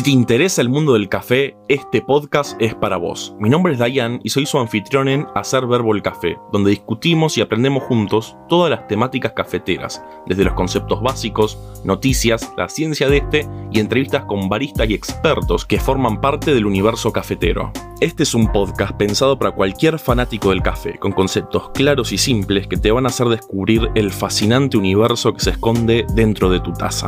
Si te interesa el mundo del café, este podcast es para vos. Mi nombre es Dayan y soy su anfitrión en Hacer Verbo el Café, donde discutimos y aprendemos juntos todas las temáticas cafeteras, desde los conceptos básicos, noticias, la ciencia de este y entrevistas con baristas y expertos que forman parte del universo cafetero. Este es un podcast pensado para cualquier fanático del café, con conceptos claros y simples que te van a hacer descubrir el fascinante universo que se esconde dentro de tu taza.